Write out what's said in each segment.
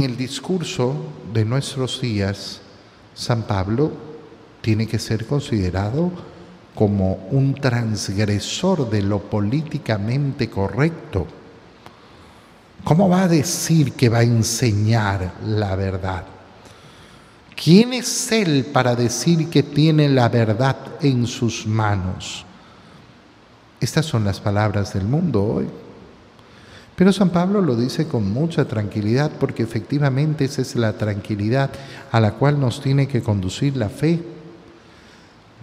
En el discurso de nuestros días, San Pablo tiene que ser considerado como un transgresor de lo políticamente correcto. ¿Cómo va a decir que va a enseñar la verdad? ¿Quién es Él para decir que tiene la verdad en sus manos? Estas son las palabras del mundo hoy. Pero San Pablo lo dice con mucha tranquilidad porque efectivamente esa es la tranquilidad a la cual nos tiene que conducir la fe.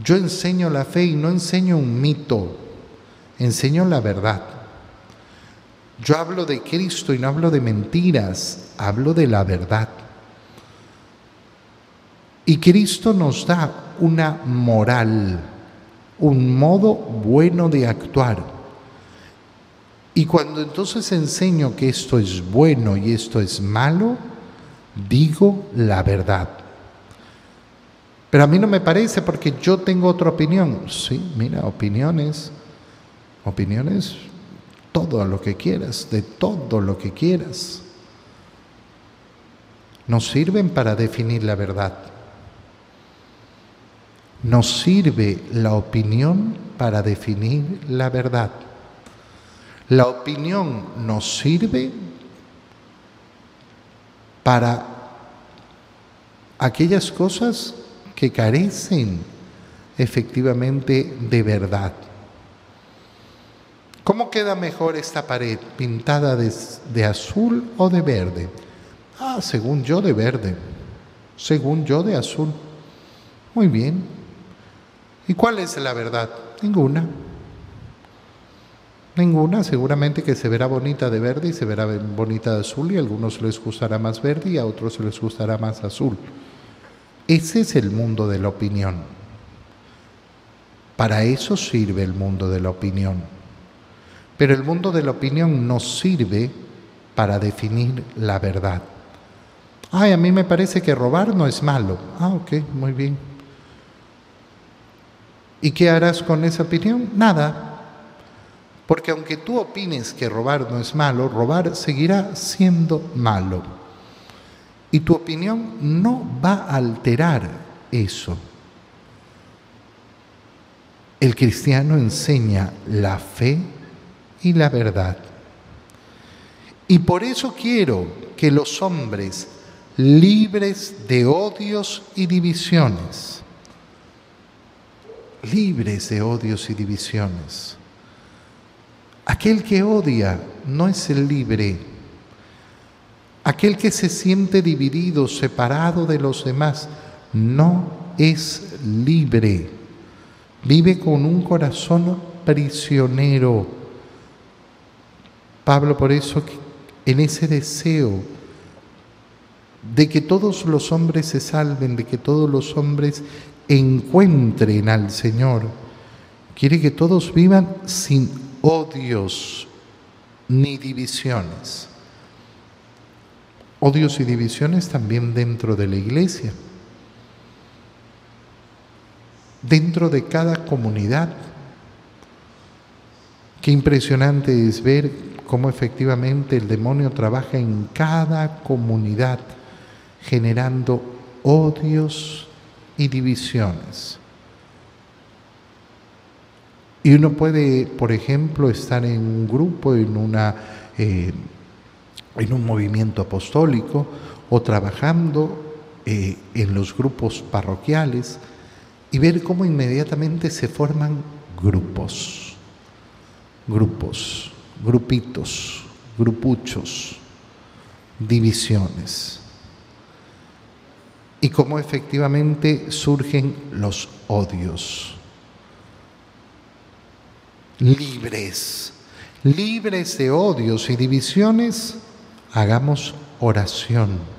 Yo enseño la fe y no enseño un mito, enseño la verdad. Yo hablo de Cristo y no hablo de mentiras, hablo de la verdad. Y Cristo nos da una moral, un modo bueno de actuar y cuando entonces enseño que esto es bueno y esto es malo, digo la verdad. Pero a mí no me parece porque yo tengo otra opinión. Sí, mira, opiniones, opiniones, todo lo que quieras, de todo lo que quieras. Nos sirven para definir la verdad. Nos sirve la opinión para definir la verdad. La opinión nos sirve para aquellas cosas que carecen efectivamente de verdad. ¿Cómo queda mejor esta pared? ¿Pintada de, azul o de verde? Ah, según yo de verde. Según yo de azul. Muy bien. ¿Y cuál es la verdad? Ninguna. Ninguna, seguramente que se verá bonita de verde y se verá bonita de azul y a algunos les gustará más verde y a otros les gustará más azul. Ese es el mundo de la opinión. Para eso sirve el mundo de la opinión. Pero el mundo de la opinión no sirve para definir la verdad. Ay, a mí me parece que robar no es malo. Ah, ok, muy bien. ¿Y qué harás con esa opinión? Nada, porque aunque tú opines que robar no es malo, robar seguirá siendo malo. Y tu opinión no va a alterar eso. El cristiano enseña la fe y la verdad. Y por eso quiero que los hombres libres de odios y divisiones, libres de odios y divisiones, Aquel que odia no es el libre. Aquel que se siente dividido, separado de los demás, no es libre. Vive con un corazón prisionero. Pablo por eso en ese deseo de que todos los hombres se salven, de que todos los hombres encuentren al Señor, quiere que todos vivan sin odios ni divisiones. Odios y divisiones también dentro de la iglesia, dentro de cada comunidad. Qué impresionante es ver cómo efectivamente el demonio trabaja en cada comunidad generando odios y divisiones. Y uno puede, por ejemplo, estar en un grupo, en, una, eh, en un movimiento apostólico o trabajando eh, en los grupos parroquiales y ver cómo inmediatamente se forman grupos, grupos, grupitos, grupuchos, divisiones. Y cómo efectivamente surgen los odios libres, libres de odios y divisiones, hagamos oración